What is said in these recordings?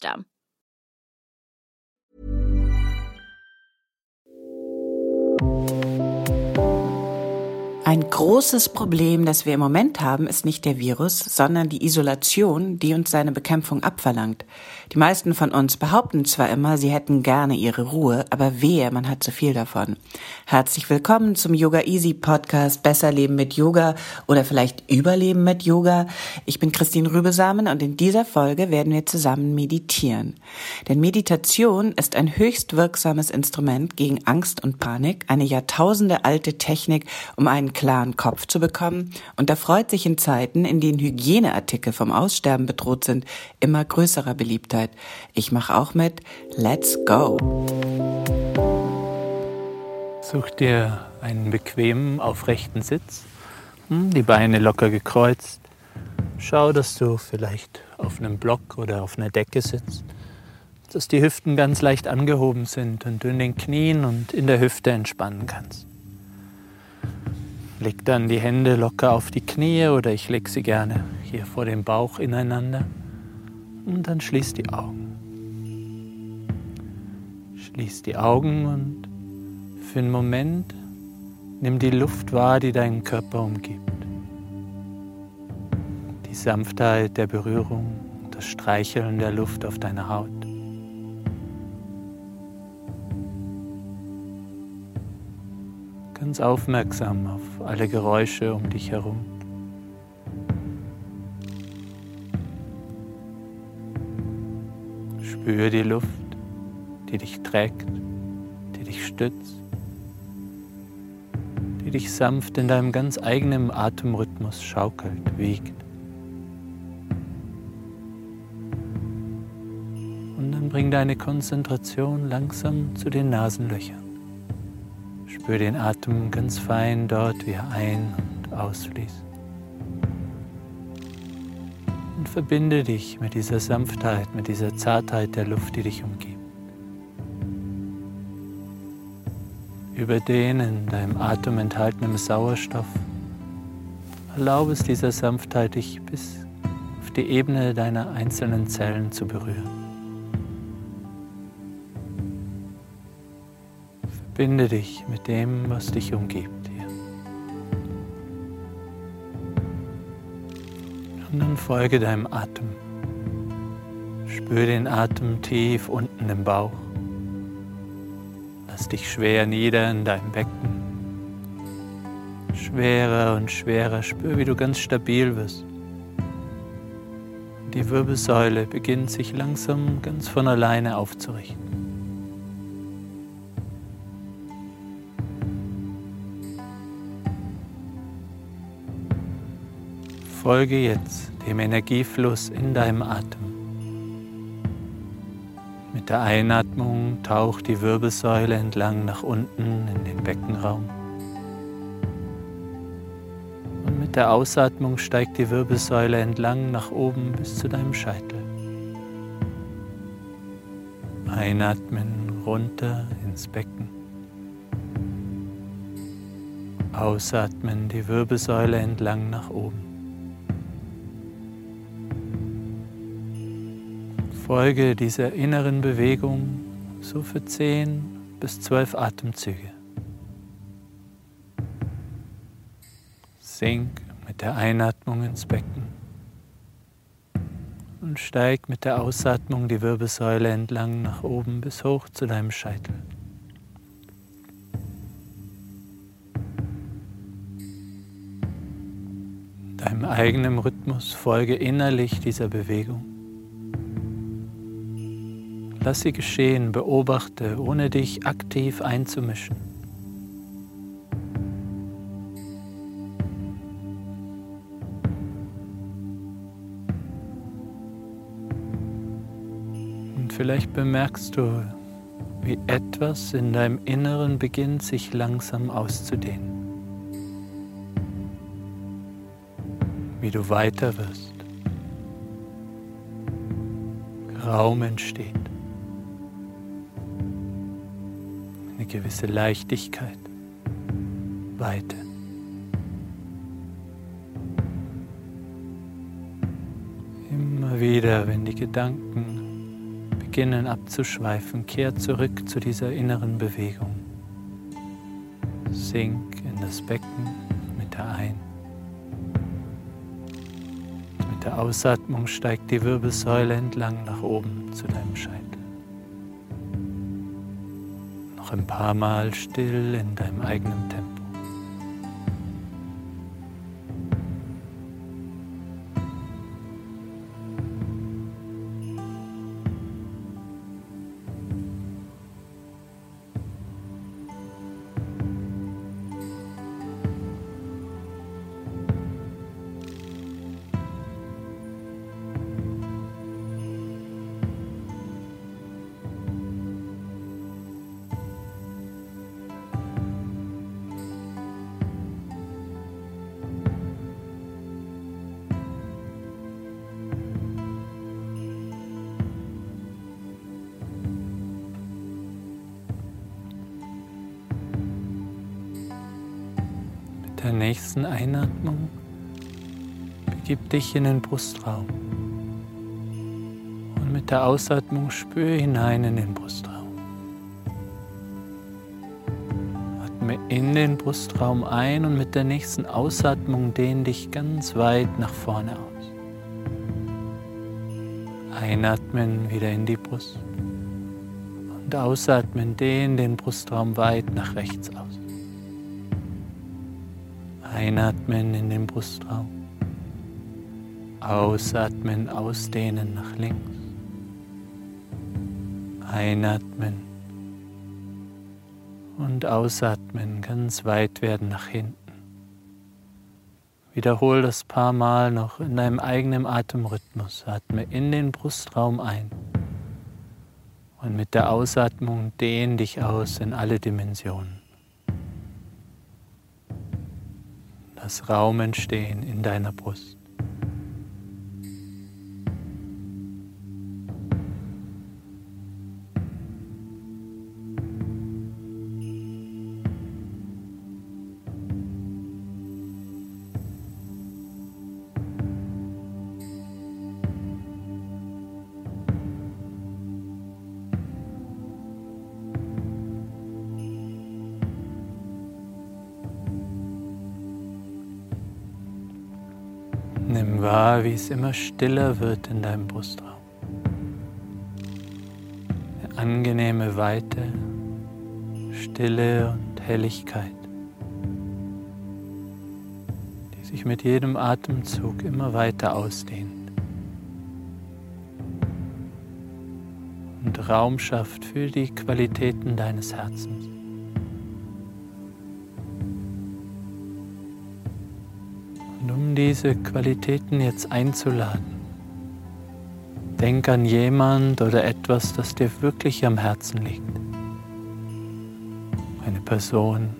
system. Ein großes Problem, das wir im Moment haben, ist nicht der Virus, sondern die Isolation, die uns seine Bekämpfung abverlangt. Die meisten von uns behaupten zwar immer, sie hätten gerne ihre Ruhe, aber wehe, man hat zu viel davon. Herzlich willkommen zum Yoga Easy Podcast Besser Leben mit Yoga oder vielleicht Überleben mit Yoga. Ich bin Christine Rübesamen und in dieser Folge werden wir zusammen meditieren. Denn Meditation ist ein höchst wirksames Instrument gegen Angst und Panik, eine Jahrtausende alte Technik, um einen klaren Kopf zu bekommen und erfreut sich in Zeiten, in denen Hygieneartikel vom Aussterben bedroht sind, immer größerer Beliebtheit. Ich mache auch mit. Let's go! Such dir einen bequemen, aufrechten Sitz, hm, die Beine locker gekreuzt. Schau, dass du vielleicht auf einem Block oder auf einer Decke sitzt, dass die Hüften ganz leicht angehoben sind und du in den Knien und in der Hüfte entspannen kannst. Leg dann die Hände locker auf die Knie oder ich leg sie gerne hier vor dem Bauch ineinander und dann schließ die Augen. Schließ die Augen und für einen Moment nimm die Luft wahr, die deinen Körper umgibt. Die Sanftheit der Berührung, das Streicheln der Luft auf deiner Haut. Ganz aufmerksam auf alle Geräusche um dich herum. Spüre die Luft, die dich trägt, die dich stützt, die dich sanft in deinem ganz eigenen Atemrhythmus schaukelt, wiegt. Und dann bring deine Konzentration langsam zu den Nasenlöchern. Spür den Atem ganz fein dort, wie er ein- und ausfließt. Und verbinde dich mit dieser Sanftheit, mit dieser Zartheit der Luft, die dich umgibt. Über den in deinem Atem enthaltenen Sauerstoff erlaube es dieser Sanftheit, dich bis auf die Ebene deiner einzelnen Zellen zu berühren. Verbinde dich mit dem, was dich umgibt hier. Und dann folge deinem Atem. Spür den Atem tief unten im Bauch. Lass dich schwer nieder in deinem Becken. Schwerer und schwerer. Spür, wie du ganz stabil wirst. Die Wirbelsäule beginnt sich langsam ganz von alleine aufzurichten. Folge jetzt dem Energiefluss in deinem Atem. Mit der Einatmung taucht die Wirbelsäule entlang nach unten in den Beckenraum. Und mit der Ausatmung steigt die Wirbelsäule entlang nach oben bis zu deinem Scheitel. Einatmen runter ins Becken. Ausatmen die Wirbelsäule entlang nach oben. Folge dieser inneren Bewegung so für 10 bis 12 Atemzüge. Sink mit der Einatmung ins Becken und steig mit der Ausatmung die Wirbelsäule entlang nach oben bis hoch zu deinem Scheitel. Deinem eigenen Rhythmus folge innerlich dieser Bewegung Lass sie geschehen, beobachte, ohne dich aktiv einzumischen. Und vielleicht bemerkst du, wie etwas in deinem Inneren beginnt sich langsam auszudehnen. Wie du weiter wirst. Raum entsteht. Eine gewisse Leichtigkeit. Weite. Immer wieder, wenn die Gedanken beginnen abzuschweifen, kehr zurück zu dieser inneren Bewegung. Sink in das Becken mit der Ein- mit der Ausatmung steigt die Wirbelsäule entlang nach oben zu deinem Scheitel. Noch ein paar Mal still in deinem eigenen Tempo. Der nächsten Einatmung begib dich in den Brustraum. Und mit der Ausatmung spür hinein in den Brustraum. Atme in den Brustraum ein und mit der nächsten Ausatmung dehn dich ganz weit nach vorne aus. Einatmen wieder in die Brust und ausatmen, dehn den Brustraum weit nach rechts aus. Einatmen in den Brustraum. Ausatmen, ausdehnen nach links. Einatmen und ausatmen, ganz weit werden nach hinten. Wiederhol das paar Mal noch in deinem eigenen Atemrhythmus. Atme in den Brustraum ein und mit der Ausatmung dehn dich aus in alle Dimensionen. Lass Raum entstehen in deiner Brust. Wahr, wie es immer stiller wird in deinem Brustraum. Eine angenehme Weite, Stille und Helligkeit, die sich mit jedem Atemzug immer weiter ausdehnt und Raum schafft für die Qualitäten deines Herzens. Diese Qualitäten jetzt einzuladen, denk an jemand oder etwas, das dir wirklich am Herzen liegt. Eine Person,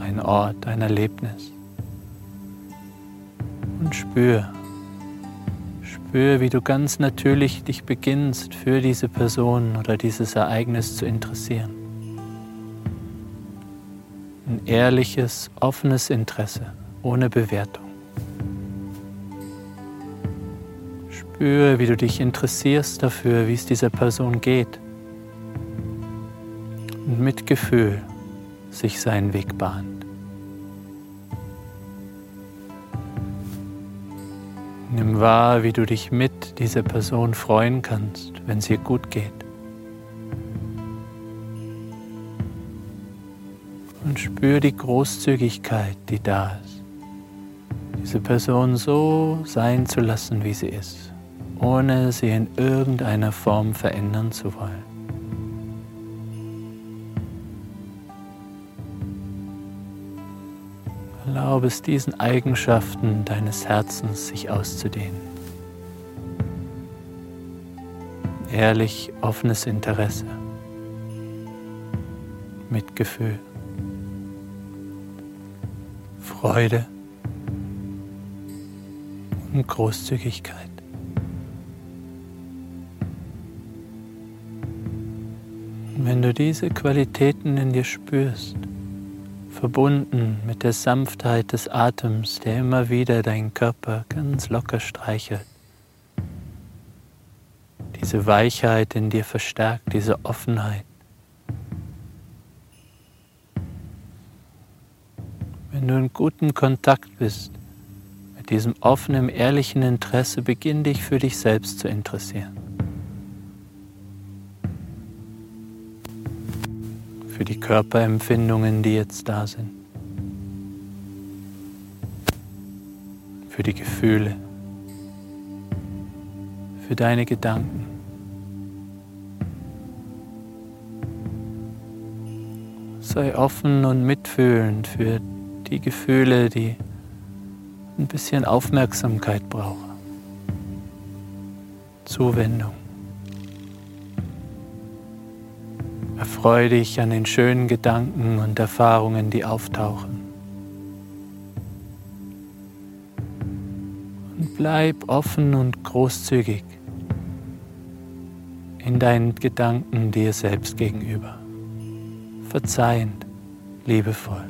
ein Ort, ein Erlebnis. Und spür, spür, wie du ganz natürlich dich beginnst, für diese Person oder dieses Ereignis zu interessieren. Ein ehrliches, offenes Interesse, ohne Bewertung. Spür, wie du dich interessierst dafür, wie es dieser Person geht. Und mit Gefühl sich seinen Weg bahnt. Nimm wahr, wie du dich mit dieser Person freuen kannst, wenn es ihr gut geht. Und spür die Großzügigkeit, die da ist. Diese Person so sein zu lassen, wie sie ist ohne sie in irgendeiner Form verändern zu wollen. Erlaube es diesen Eigenschaften deines Herzens sich auszudehnen. Ehrlich offenes Interesse, Mitgefühl, Freude und Großzügigkeit. Wenn du diese Qualitäten in dir spürst, verbunden mit der Sanftheit des Atems, der immer wieder deinen Körper ganz locker streichelt. Diese Weichheit in dir verstärkt, diese Offenheit. Wenn du in gutem Kontakt bist mit diesem offenen, ehrlichen Interesse, beginn dich für dich selbst zu interessieren. Für die Körperempfindungen, die jetzt da sind, für die Gefühle, für deine Gedanken. Sei offen und mitfühlend für die Gefühle, die ein bisschen Aufmerksamkeit brauchen. Zuwendung. Erfreue dich an den schönen Gedanken und Erfahrungen, die auftauchen. Und bleib offen und großzügig in deinen Gedanken dir selbst gegenüber. Verzeihend, liebevoll.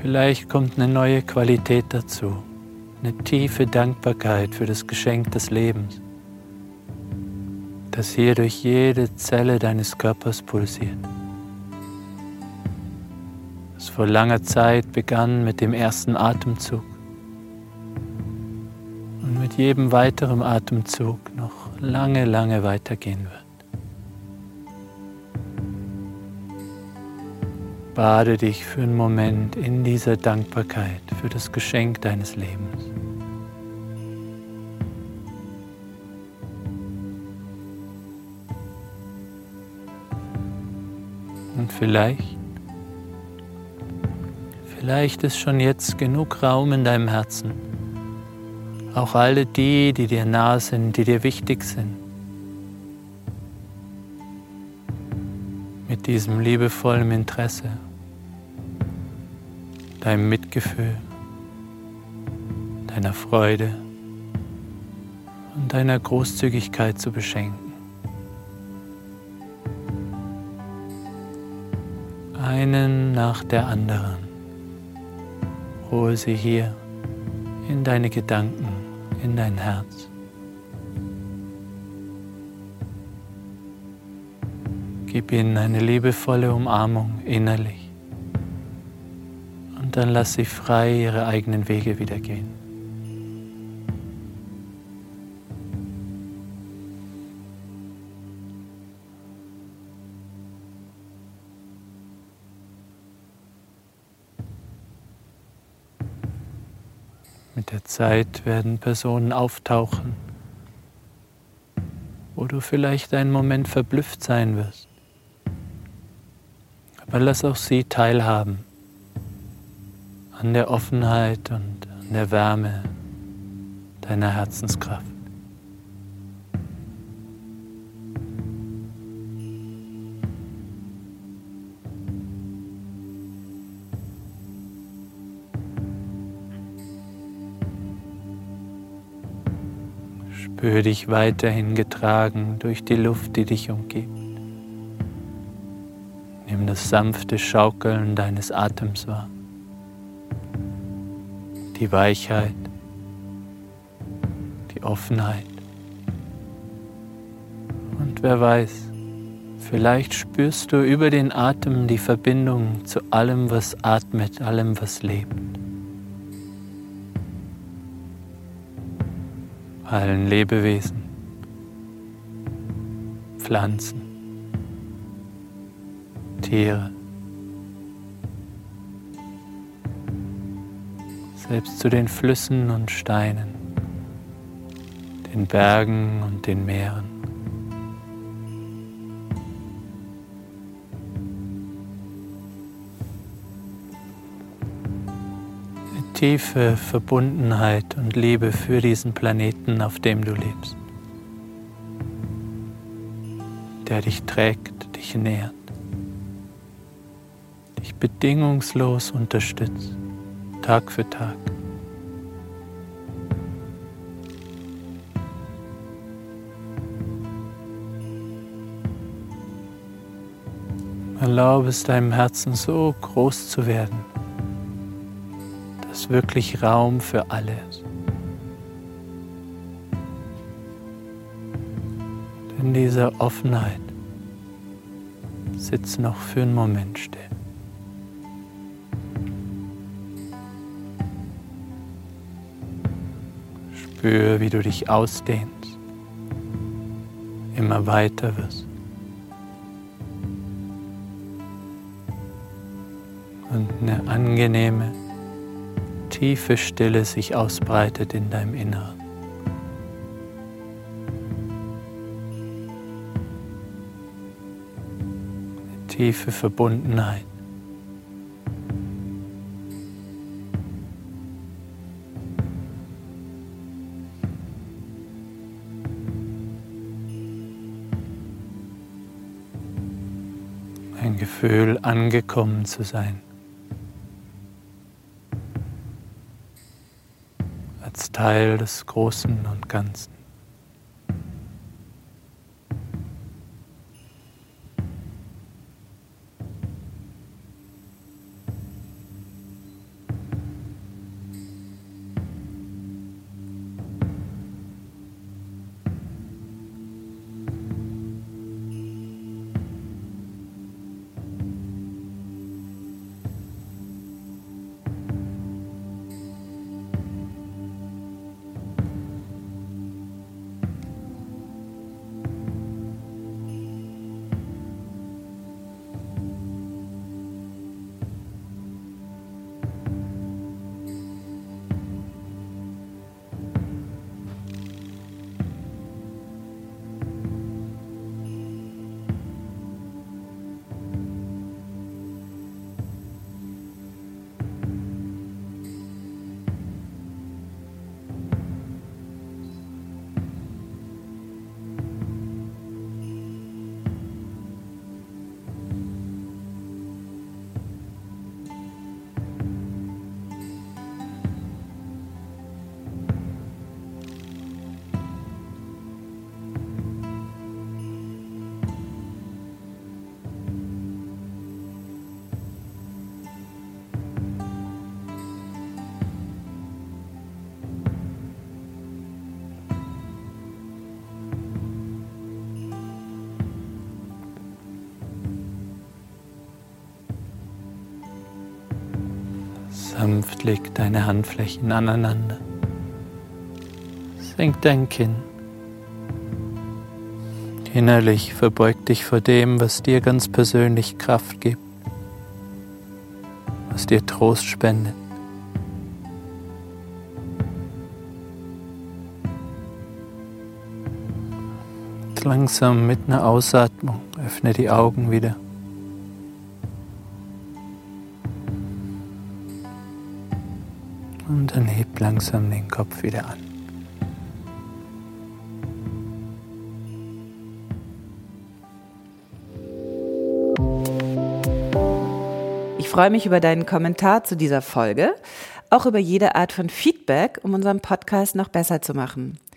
Vielleicht kommt eine neue Qualität dazu eine tiefe Dankbarkeit für das Geschenk des Lebens, das hier durch jede Zelle deines Körpers pulsiert. Es vor langer Zeit begann mit dem ersten Atemzug und mit jedem weiteren Atemzug noch lange, lange weitergehen wird. Bade dich für einen Moment in dieser Dankbarkeit für das Geschenk deines Lebens. Vielleicht, vielleicht ist schon jetzt genug Raum in deinem Herzen. Auch alle die, die dir nah sind, die dir wichtig sind. Mit diesem liebevollen Interesse, deinem Mitgefühl, deiner Freude und deiner Großzügigkeit zu beschenken. Einen nach der anderen. Hole sie hier in deine Gedanken, in dein Herz. Gib ihnen eine liebevolle Umarmung innerlich und dann lass sie frei ihre eigenen Wege wieder gehen. Mit der Zeit werden Personen auftauchen, wo du vielleicht einen Moment verblüfft sein wirst. Aber lass auch sie teilhaben an der Offenheit und an der Wärme deiner Herzenskraft. Spür dich weiterhin getragen durch die Luft, die dich umgibt. Nimm das sanfte Schaukeln deines Atems wahr, die Weichheit, die Offenheit. Und wer weiß, vielleicht spürst du über den Atem die Verbindung zu allem, was atmet, allem, was lebt. allen Lebewesen, Pflanzen, Tiere, selbst zu den Flüssen und Steinen, den Bergen und den Meeren. Tiefe Verbundenheit und Liebe für diesen Planeten, auf dem du lebst, der dich trägt, dich nährt, dich bedingungslos unterstützt. Tag für Tag. Erlaube es deinem Herzen so groß zu werden, dass wirklich Raum für alle ist. In dieser Offenheit sitzt noch für einen Moment still. Spür, wie du dich ausdehnst, immer weiter wirst. Und eine angenehme, tiefe Stille sich ausbreitet in deinem Inneren. Tiefe Verbundenheit ein Gefühl, angekommen zu sein. Als Teil des Großen und Ganzen. Leg deine Handflächen aneinander. Senk dein Kinn. Innerlich verbeug dich vor dem, was dir ganz persönlich Kraft gibt, was dir Trost spendet. Langsam mit einer Ausatmung öffne die Augen wieder. Langsam den Kopf wieder an. Ich freue mich über deinen Kommentar zu dieser Folge, auch über jede Art von Feedback, um unseren Podcast noch besser zu machen.